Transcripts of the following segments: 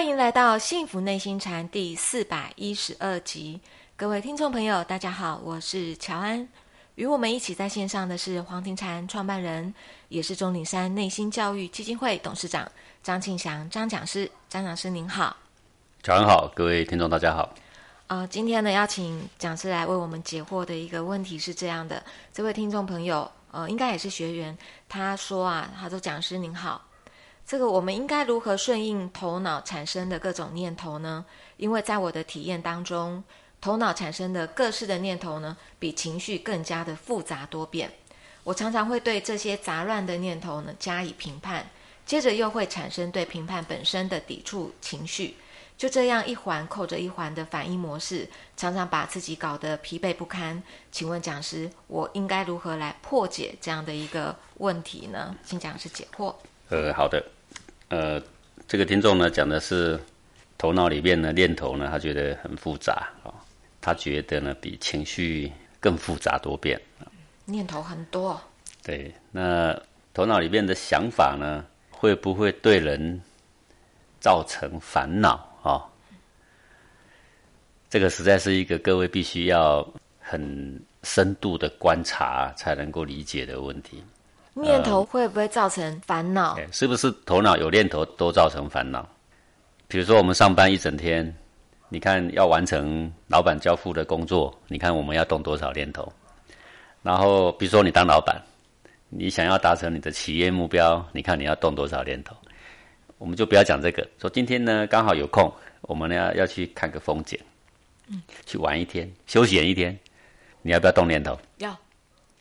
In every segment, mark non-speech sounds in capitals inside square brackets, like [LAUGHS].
欢迎来到《幸福内心禅》第四百一十二集，各位听众朋友，大家好，我是乔安。与我们一起在线上的是黄庭禅创办人，也是钟岭山内心教育基金会董事长张庆祥张讲师。张讲师您好，乔安好，各位听众大家好。呃，今天呢，邀请讲师来为我们解惑的一个问题是这样的：这位听众朋友，呃，应该也是学员，他说啊，他说讲师您好。这个我们应该如何顺应头脑产生的各种念头呢？因为在我的体验当中，头脑产生的各式的念头呢，比情绪更加的复杂多变。我常常会对这些杂乱的念头呢加以评判，接着又会产生对评判本身的抵触情绪。就这样一环扣着一环的反应模式，常常把自己搞得疲惫不堪。请问讲师，我应该如何来破解这样的一个问题呢？请讲师解惑。呃，好的。呃，这个听众呢讲的是头脑里面的念头呢，他觉得很复杂啊，他觉得呢比情绪更复杂多变念头很多。对，那头脑里面的想法呢，会不会对人造成烦恼啊？这个实在是一个各位必须要很深度的观察才能够理解的问题。念头会不会造成烦恼？是不是头脑有念头都造成烦恼？比如说我们上班一整天，你看要完成老板交付的工作，你看我们要动多少念头？然后比如说你当老板，你想要达成你的企业目标，你看你要动多少念头？我们就不要讲这个，说今天呢刚好有空，我们呢要去看个风景，嗯，去玩一天，休闲一天，你要不要动念头？要。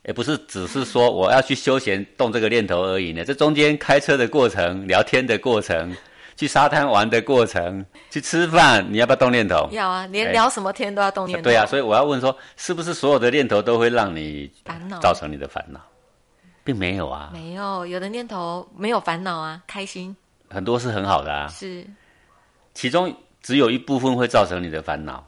也不是只是说我要去休闲动这个念头而已呢。这中间开车的过程、聊天的过程、去沙滩玩的过程、去吃饭，你要不要动念头？要啊，连聊什么天都要动念头。对啊，所以我要问说，是不是所有的念头都会让你烦恼，造成你的烦恼？并没有啊，没有，有的念头没有烦恼啊，开心。很多是很好的啊，是。其中只有一部分会造成你的烦恼，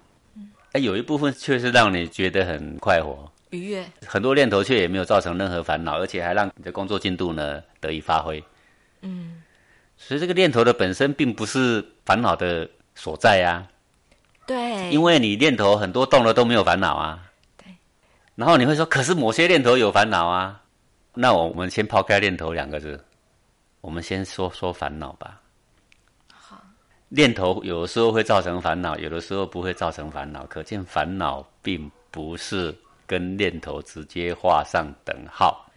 哎，有一部分却是让你觉得很快活。愉悦，很多念头却也没有造成任何烦恼，而且还让你的工作进度呢得以发挥。嗯，所以这个念头的本身并不是烦恼的所在呀。对，因为你念头很多动了都没有烦恼啊。对。然后你会说，可是某些念头有烦恼啊。那我们先抛开念头两个字，我们先说说烦恼吧。好。念头有的时候会造成烦恼，有的时候不会造成烦恼，可见烦恼并不是。跟念头直接画上等号，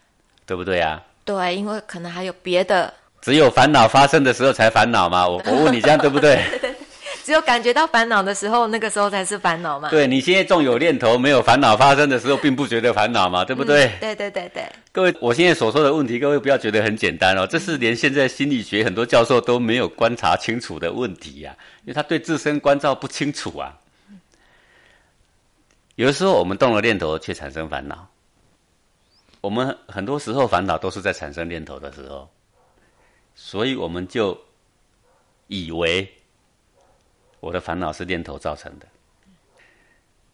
对不对啊？对，因为可能还有别的。只有烦恼发生的时候才烦恼嘛？我我问你，这样对不 [LAUGHS] 对？只有感觉到烦恼的时候，那个时候才是烦恼嘛。对你现在纵有念头，没有烦恼发生的时候，并不觉得烦恼嘛，对不对？对对对对。各位，我现在所说的问题，各位不要觉得很简单哦，这是连现在心理学很多教授都没有观察清楚的问题呀，因为他对自身关照不清楚啊。有的时候，我们动了念头，却产生烦恼。我们很多时候烦恼都是在产生念头的时候，所以我们就以为我的烦恼是念头造成的。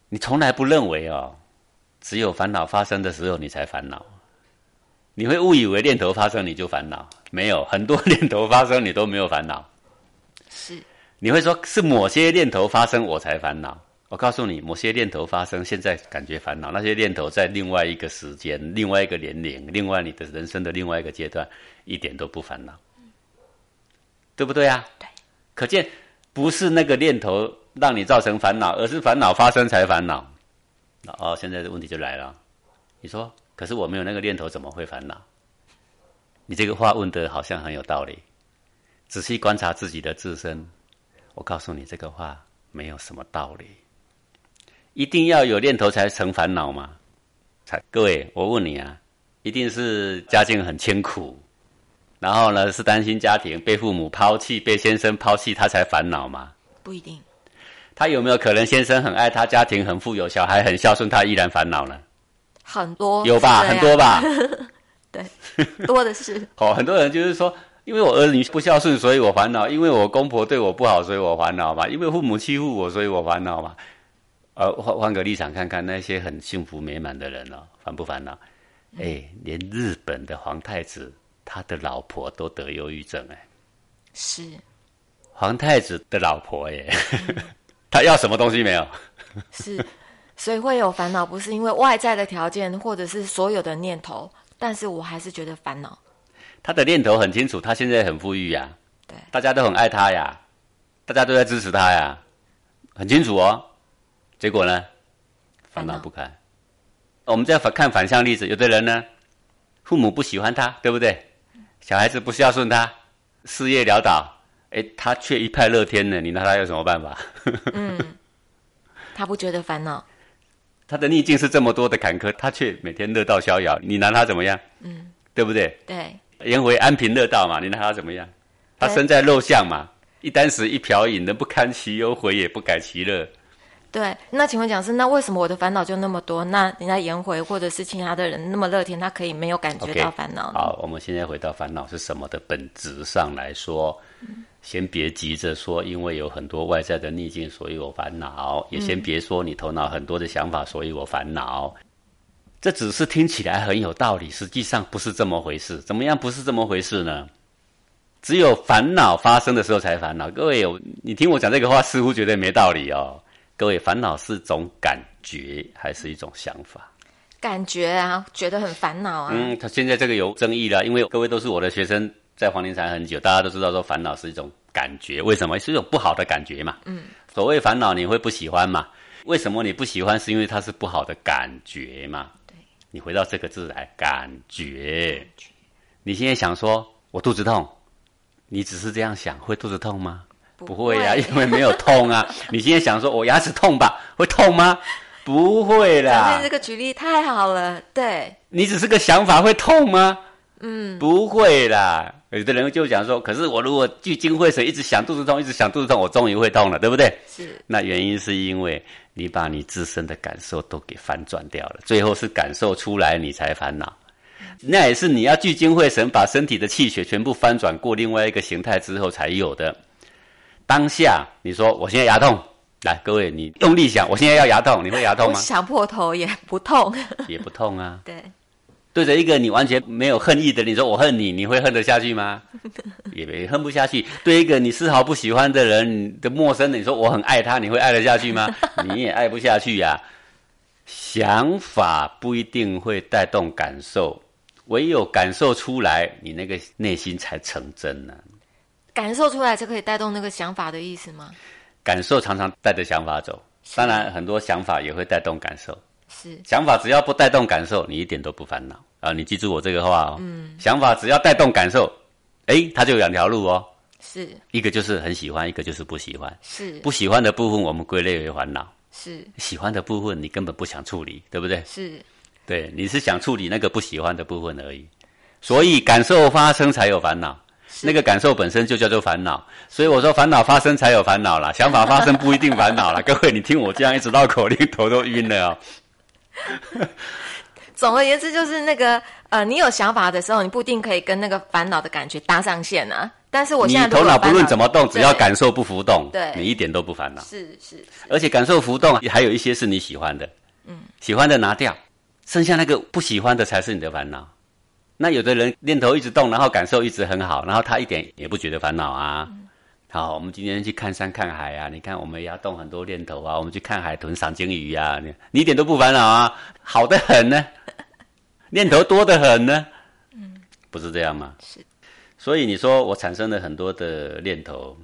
你从来不认为哦，只有烦恼发生的时候你才烦恼。你会误以为念头发生你就烦恼，没有很多念头发生你都没有烦恼。是，你会说是某些念头发生我才烦恼。我告诉你，某些念头发生，现在感觉烦恼；那些念头在另外一个时间、另外一个年龄、另外你的人生的另外一个阶段，一点都不烦恼，对不对啊？对。可见不是那个念头让你造成烦恼，而是烦恼发生才烦恼。哦，现在的问题就来了。你说，可是我没有那个念头，怎么会烦恼？你这个话问的好像很有道理。仔细观察自己的自身，我告诉你，这个话没有什么道理。一定要有念头才成烦恼吗？才各位，我问你啊，一定是家境很清苦，然后呢是担心家庭被父母抛弃、被先生抛弃，他才烦恼吗？不一定。他有没有可能先生很爱他，家庭很富有，小孩很孝顺，他依然烦恼呢？很多有吧，很多吧。[LAUGHS] 对，多的是。[LAUGHS] 哦，很多人就是说，因为我儿女不孝顺，所以我烦恼；因为我公婆对我不好，所以我烦恼嘛；因为父母欺负我，所以我烦恼嘛。呃，换换个立场看看那些很幸福美满的人哦，烦不烦恼？哎，连日本的皇太子他的老婆都得忧郁症哎，是，皇太子的老婆耶，[LAUGHS] 他要什么东西没有？[LAUGHS] 是，所以会有烦恼，不是因为外在的条件或者是所有的念头，但是我还是觉得烦恼。他的念头很清楚，他现在很富裕呀，对，大家都很爱他呀，大家都在支持他呀，很清楚哦。结果呢，烦恼不堪。我们再反看反向例子，有的人呢，父母不喜欢他，对不对？小孩子不孝顺他，事业潦倒，哎，他却一派乐天呢。你拿他有什么办法？嗯，他不觉得烦恼。他的逆境是这么多的坎坷，他却每天乐道逍遥。你拿他怎么样？嗯，对不对？对。颜回安贫乐道嘛，你拿他怎么样？他身在陋巷嘛，一箪食一瓢饮，人不堪其忧，回也不改其乐。对，那请问讲师，那为什么我的烦恼就那么多？那人家颜回或者是其他的人那么乐天，他可以没有感觉到烦恼？好，我们现在回到烦恼是什么的本质上来说，先别急着说，因为有很多外在的逆境，所以我烦恼；也先别说你头脑很多的想法，所以我烦恼。这只是听起来很有道理，实际上不是这么回事。怎么样不是这么回事呢？只有烦恼发生的时候才烦恼。各位，你听我讲这个话，似乎觉得没道理哦。各位，烦恼是种感觉还是一种想法？感觉啊，觉得很烦恼啊。嗯，他现在这个有争议了，因为各位都是我的学生，在黄庭禅很久，大家都知道说烦恼是一种感觉，为什么？是一种不好的感觉嘛。嗯。所谓烦恼，你会不喜欢嘛？为什么你不喜欢？是因为它是不好的感觉嘛？对你回到这个字来，感觉。你现在想说，我肚子痛，你只是这样想，会肚子痛吗？不会呀，因为没有 [LAUGHS] 痛啊。你现在想说，我牙齿痛吧，会痛吗？不会啦。这个举例太好了，对。你只是个想法，会痛吗？嗯，不会啦。有的人就讲说，可是我如果聚精会神，一直想肚子痛，一直想肚子痛，我终于会痛了，对不对？是。那原因是因为。你把你自身的感受都给翻转掉了，最后是感受出来你才烦恼，那也是你要聚精会神，把身体的气血全部翻转过另外一个形态之后才有的。当下你说我现在牙痛，来各位你用力想，我现在要牙痛，你会牙痛吗？想破头也不痛，也不痛啊。[LAUGHS] 对。对着一个你完全没有恨意的，你说我恨你，你会恨得下去吗？[LAUGHS] 也也恨不下去。对一个你丝毫不喜欢的人的陌生的，你说我很爱他，你会爱得下去吗？[LAUGHS] 你也爱不下去呀。想法不一定会带动感受，唯有感受出来，你那个内心才成真呢。感受出来就可以带动那个想法的意思吗？感受常常带着想法走，当然很多想法也会带动感受。是想法只要不带动感受，你一点都不烦恼啊！你记住我这个话哦。嗯，想法只要带动感受，哎，它就有两条路哦。是一个就是很喜欢，一个就是不喜欢。是不喜欢的部分，我们归类为烦恼。是喜欢的部分，你根本不想处理，对不对？是，对，你是想处理那个不喜欢的部分而已。所以感受发生才有烦恼，那个感受本身就叫做烦恼。所以我说烦恼发生才有烦恼啦，[LAUGHS] 想法发生不一定烦恼啦。各位，你听我这样一直绕口令，头都晕了哦。[LAUGHS] 总而言之，就是那个呃，你有想法的时候，你不一定可以跟那个烦恼的感觉搭上线啊。但是我现在头脑不论怎么动，只要感受不浮动，对，你一点都不烦恼。是是，而且感受浮动，还有一些是你喜欢的，嗯，喜欢的拿掉，剩下那个不喜欢的才是你的烦恼。那有的人念头一直动，然后感受一直很好，然后他一点也不觉得烦恼啊。好，我们今天去看山看海啊！你看，我们也要动很多念头啊。我们去看海豚、赏鲸鱼啊，你你一点都不烦恼啊，好的很呢，念头多的很呢。嗯，不是这样吗？是。所以你说我产生了很多的念头，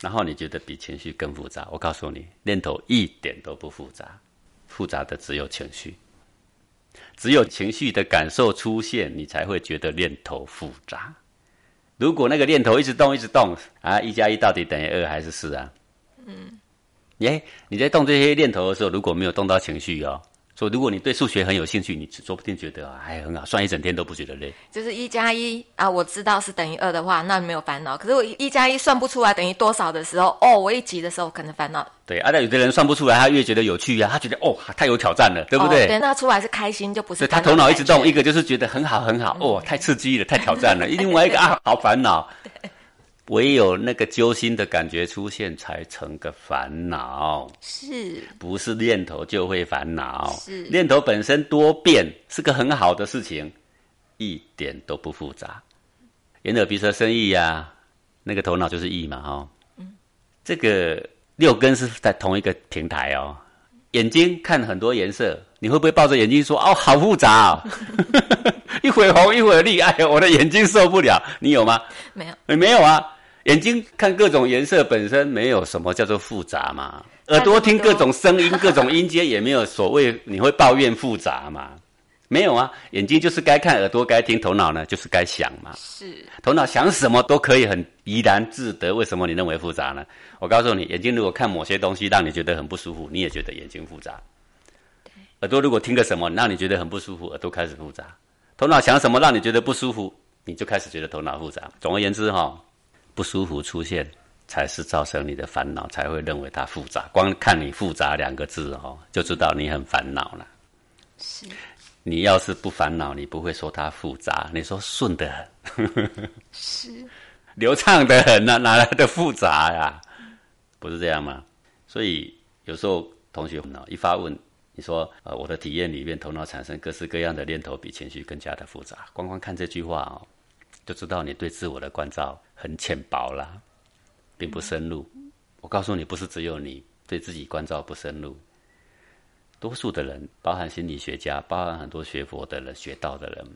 然后你觉得比情绪更复杂？我告诉你，念头一点都不复杂，复杂的只有情绪。只有情绪的感受出现，你才会觉得念头复杂。如果那个念头一直动，一直动啊，一加一到底等于二还是四啊？嗯，耶，你在动这些念头的时候，如果没有动到情绪哦。说，如果你对数学很有兴趣，你说不定觉得还很好，算一整天都不觉得累。就是一加一啊，我知道是等于二的话，那没有烦恼。可是我一加一算不出来等于多少的时候，哦，我一急的时候可能烦恼。对，啊，那有的人算不出来，他越觉得有趣呀，他觉得哦，太有挑战了，对不对？对，那出来是开心，就不是。他头脑一直动，一个就是觉得很好很好，哦，太刺激了，太挑战了。[LAUGHS] 另外一个啊，好烦恼。唯有那个揪心的感觉出现，才成个烦恼。是，不是念头就会烦恼？是，念头本身多变，是个很好的事情，一点都不复杂。眼耳鼻舌身意呀，那个头脑就是意嘛，哈。嗯。这个六根是在同一个平台哦。眼睛看很多颜色，你会不会抱着眼睛说：“哦，好复杂哦，[LAUGHS] 一会红一会绿，哎呀，我的眼睛受不了。”你有吗？没有，你没有啊。眼睛看各种颜色本身没有什么叫做复杂嘛。耳朵听各种声音、各种音阶也没有所谓，你会抱怨复杂嘛？没有啊。眼睛就是该看，耳朵该听，头脑呢就是该想嘛。是，头脑想什么都可以很怡然自得。为什么你认为复杂呢？我告诉你，眼睛如果看某些东西让你觉得很不舒服，你也觉得眼睛复杂。耳朵如果听个什么让你觉得很不舒服，耳朵开始复杂。头脑想什么让你觉得不舒服，你就开始觉得头脑复杂。总而言之，哈，不舒服出现。才是造成你的烦恼，才会认为它复杂。光看你“复杂”两个字哦，就知道你很烦恼了。是，你要是不烦恼，你不会说它复杂，你说顺的很，是 [LAUGHS] 流畅的很，哪哪来的复杂呀？不是这样吗？所以有时候同学呢一发问，你说呃，我的体验里面，头脑产生各式各样的念头，比情绪更加的复杂。光光看这句话哦，就知道你对自我的关照很浅薄啦。并不深入，我告诉你，不是只有你对自己关照不深入，多数的人，包含心理学家，包含很多学佛的人、学道的人，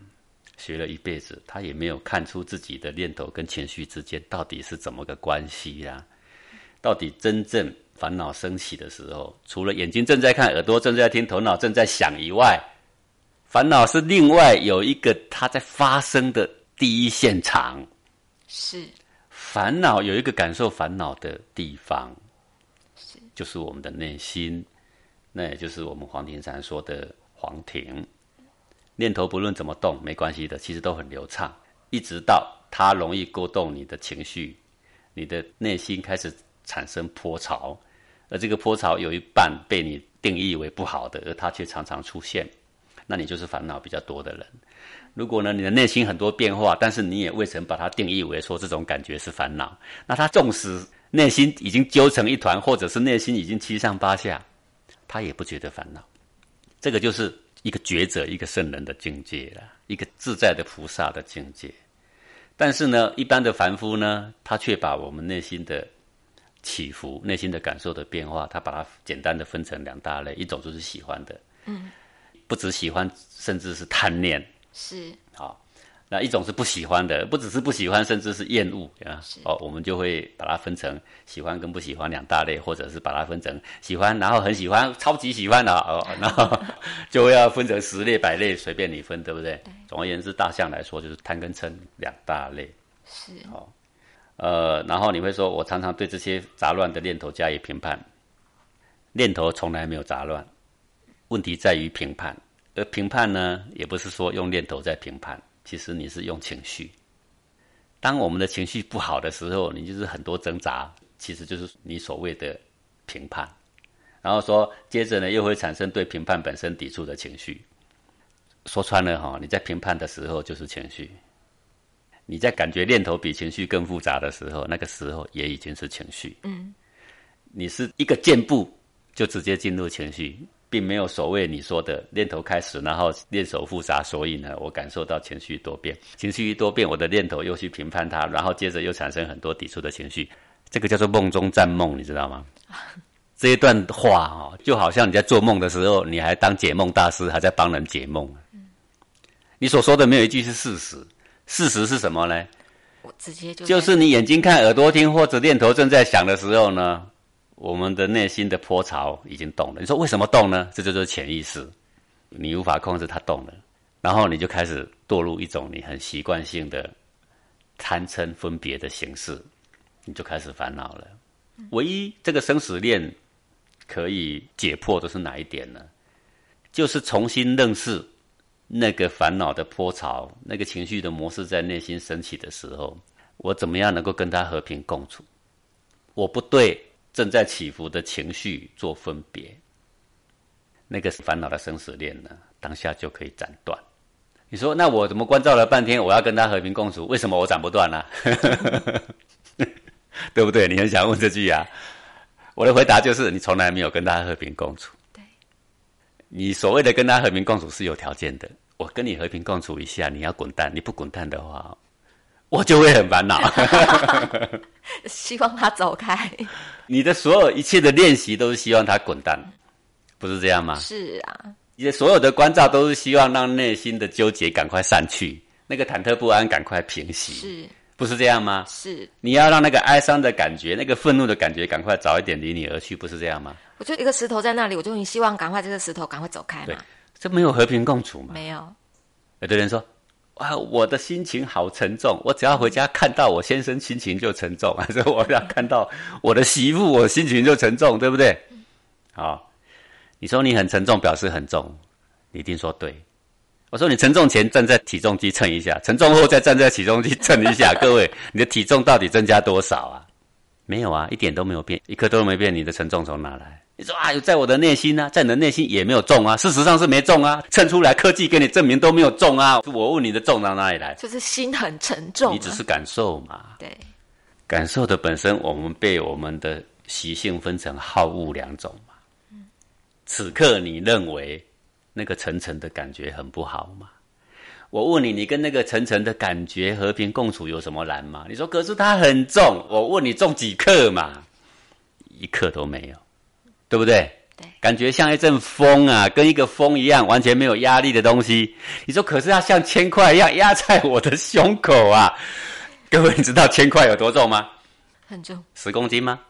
学了一辈子，他也没有看出自己的念头跟情绪之间到底是怎么个关系呀？到底真正烦恼升起的时候，除了眼睛正在看、耳朵正在听、头脑正在想以外，烦恼是另外有一个它在发生的第一现场，是。烦恼有一个感受烦恼的地方，是就是我们的内心，那也就是我们黄庭禅说的黄庭。念头不论怎么动，没关系的，其实都很流畅，一直到它容易勾动你的情绪，你的内心开始产生波潮，而这个波潮有一半被你定义为不好的，而它却常常出现，那你就是烦恼比较多的人。如果呢，你的内心很多变化，但是你也未曾把它定义为说这种感觉是烦恼，那它纵使内心已经揪成一团，或者是内心已经七上八下，他也不觉得烦恼。这个就是一个觉者、一个圣人的境界了，一个自在的菩萨的境界。但是呢，一般的凡夫呢，他却把我们内心的起伏、内心的感受的变化，他把它简单的分成两大类，一种就是喜欢的，嗯，不只喜欢，甚至是贪念。是好，那一种是不喜欢的，不只是不喜欢，甚至是厌恶啊。哦，我们就会把它分成喜欢跟不喜欢两大类，或者是把它分成喜欢，然后很喜欢，超级喜欢的哦，[LAUGHS] 然后就会要分成十类、百类，随便你分，对不对？总而言之，大象来说就是贪跟嗔两大类。是哦，呃，然后你会说我常常对这些杂乱的念头加以评判，念头从来没有杂乱，问题在于评判。而评判呢，也不是说用念头在评判，其实你是用情绪。当我们的情绪不好的时候，你就是很多挣扎，其实就是你所谓的评判。然后说，接着呢，又会产生对评判本身抵触的情绪。说穿了哈，你在评判的时候就是情绪；你在感觉念头比情绪更复杂的时候，那个时候也已经是情绪。嗯，你是一个箭步就直接进入情绪。并没有所谓你说的念头开始，然后念手复杂，所以呢，我感受到情绪多变，情绪一多变，我的念头又去评判它，然后接着又产生很多抵触的情绪，这个叫做梦中占梦，你知道吗？这一段话哦，就好像你在做梦的时候，你还当解梦大师，还在帮人解梦。你所说的没有一句是事实，事实是什么呢？我直接就就是你眼睛看，耳朵听，或者念头正在想的时候呢？我们的内心的波潮已经动了。你说为什么动呢？这就是潜意识，你无法控制它动了，然后你就开始堕入一种你很习惯性的贪嗔分别的形式，你就开始烦恼了。唯一这个生死链可以解破的是哪一点呢？就是重新认识那个烦恼的波潮，那个情绪的模式在内心升起的时候，我怎么样能够跟它和平共处？我不对。正在起伏的情绪做分别，那个烦恼的生死链呢？当下就可以斩断。你说，那我怎么关照了半天，我要跟他和平共处，为什么我斩不断呢？[LAUGHS] 对不对？你很想问这句啊？我的回答就是，你从来没有跟他和平共处。对，你所谓的跟他和平共处是有条件的。我跟你和平共处一下，你要滚蛋，你不滚蛋的话，我就会很烦恼。希望他走开。你的所有一切的练习都是希望他滚蛋，不是这样吗？是啊，你的所有的关照都是希望让内心的纠结赶快散去，那个忐忑不安赶快平息，是不是这样吗？是，你要让那个哀伤的感觉、那个愤怒的感觉赶快早一点离你而去，不是这样吗？我就一个石头在那里，我就很希望赶快这个石头赶快走开对嘛。这没有和平共处嘛？没有，有的人说：“哇，我的心情好沉重，我只要回家看到我先生心情就沉重，[LAUGHS] 还是我要看到我的媳妇，我心情就沉重，对不对？”好，你说你很沉重，表示很重，你一定说对。我说你沉重前站在体重机称一下，沉重后再站在体重机称一下，各位，你的体重到底增加多少啊？没有啊，一点都没有变，一刻都没变，你的沉重从哪来？你说啊，有在我的内心呢、在你的内心也没有重啊，事实上是没重啊，称出来科技给你证明都没有重啊。我问你的重到哪里来？就是心很沉重、啊。你只是感受嘛，对，感受的本身，我们被我们的习性分成好恶两种嘛。此刻你认为那个沉沉的感觉很不好吗？我问你，你跟那个晨晨的感觉和平共处有什么难吗？你说可是它很重，我问你重几克嘛？一克都没有，对不对？对感觉像一阵风啊，跟一个风一样，完全没有压力的东西。你说可是它像铅块一样压在我的胸口啊！各位，你知道铅块有多重吗？很重。十公斤吗？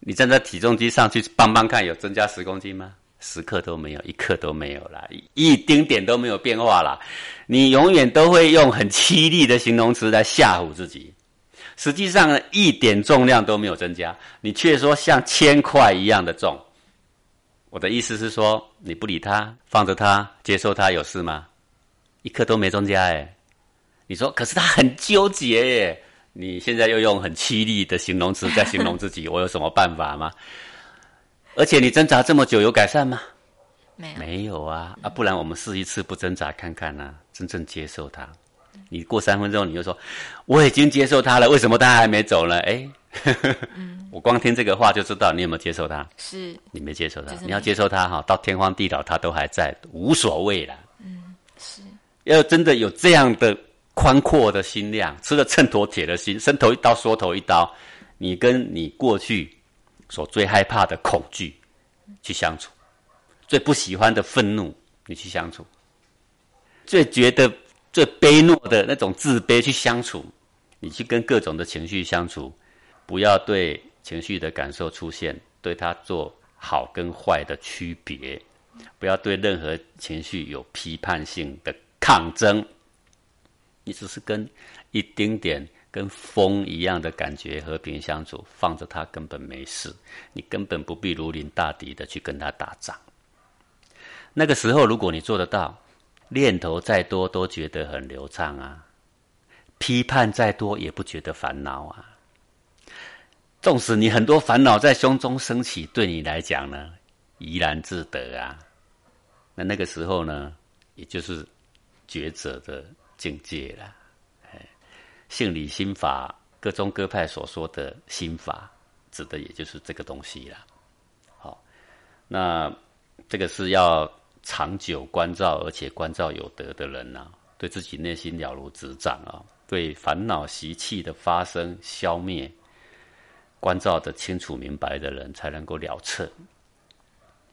你站在体重机上去磅磅看，有增加十公斤吗？十克都没有，一克都没有啦，一丁点都没有变化啦。你永远都会用很凄厉的形容词来吓唬自己，实际上呢，一点重量都没有增加，你却说像铅块一样的重。我的意思是说，你不理他，放着他，接受他，有事吗？一克都没增加哎。你说，可是他很纠结耶。你现在又用很凄厉的形容词在形容自己，我有什么办法吗？而且你挣扎这么久，有改善吗？没有，没有啊，啊，不然我们试一次不挣扎看看啊，真正接受它。你过三分钟你就说我已经接受它了，为什么它还没走呢？哎，[LAUGHS] 我光听这个话就知道你有没有接受它。是你没接受它就是，没你要接受它哈，到天荒地老它都还在，无所谓了。嗯。是，要真的有这样的宽阔的心量，吃了秤砣铁了心，伸头一刀缩头一刀，你跟你过去所最害怕的恐惧去相处，最不喜欢的愤怒你去相处，最觉得最卑懦的那种自卑去相处，你去跟各种的情绪相处，不要对情绪的感受出现对它做好跟坏的区别，不要对任何情绪有批判性的抗争，你只是跟一丁点跟风一样的感觉和平相处，放着它根本没事，你根本不必如临大敌的去跟他打仗。那个时候，如果你做得到，念头再多都觉得很流畅啊，批判再多也不觉得烦恼啊。纵使你很多烦恼在胸中升起，对你来讲呢，怡然自得啊。那那个时候呢，也就是觉者的境界了。性理心法各宗各派所说的心法，指的也就是这个东西了。好，那这个是要长久关照，而且关照有德的人呐、对自己内心了如指掌啊，对烦恼习气的发生消灭。关照的清楚明白的人才能够了彻，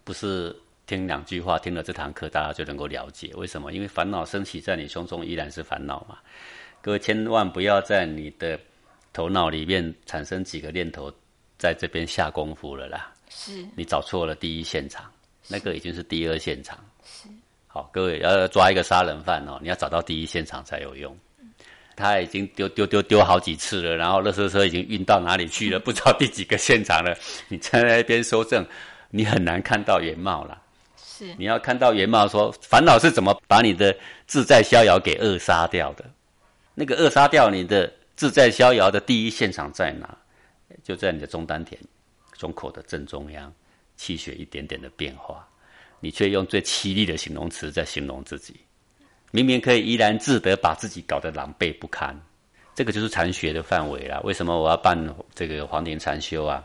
不是听两句话，听了这堂课大家就能够了解。为什么？因为烦恼升起在你胸中依然是烦恼嘛。各位千万不要在你的头脑里面产生几个念头，在这边下功夫了啦。是你找错了第一现场，那个已经是第二现场。是，好，各位要抓一个杀人犯哦，你要找到第一现场才有用。他已经丢丢丢丢好几次了，然后垃圾车已经运到哪里去了，[LAUGHS] 不知道第几个现场了。你在那边收证，你很难看到原貌了。是你要看到原貌说烦恼是怎么把你的自在逍遥给扼杀掉的。那个扼杀掉你的自在逍遥的第一现场在哪？就在你的中丹田、胸口的正中央，气血一点点的变化，你却用最凄厉的形容词在形容自己。明明可以怡然自得，把自己搞得狼狈不堪，这个就是禅学的范围啦。为什么我要办这个黄庭禅修啊？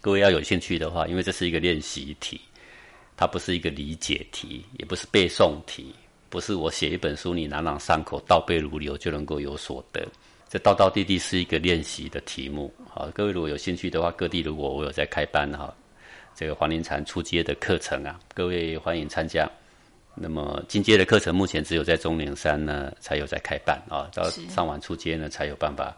各位要有兴趣的话，因为这是一个练习题，它不是一个理解题，也不是背诵题，不是我写一本书你朗朗上口、倒背如流就能够有所得。这道道地地是一个练习的题目。好，各位如果有兴趣的话，各地如果我有在开班哈，这个黄灵禅初阶的课程啊，各位欢迎参加。那么进阶的课程目前只有在中岭山呢才有在开办啊，到上完初阶呢才有办法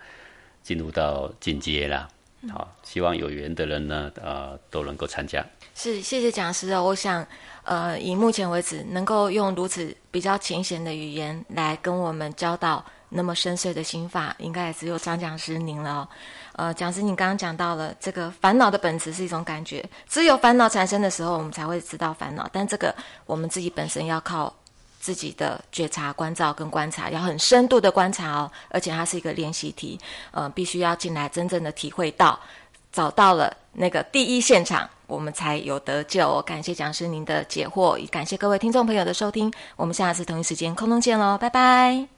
进入到进阶啦。好，希望有缘的人呢，呃，都能够参加。是，谢谢讲师哦。我想，呃，以目前为止，能够用如此比较浅显的语言来跟我们教导那么深邃的心法，应该也只有张讲师您了。呃，讲师，你刚刚讲到了这个烦恼的本质是一种感觉，只有烦恼产生的时候，我们才会知道烦恼。但这个我们自己本身要靠自己的觉察、关照跟观察，要很深度的观察哦。而且它是一个练习题，呃，必须要进来真正的体会到，找到了那个第一现场，我们才有得救。感谢讲师您的解惑，也感谢各位听众朋友的收听。我们下次同一时间空中见喽，拜拜。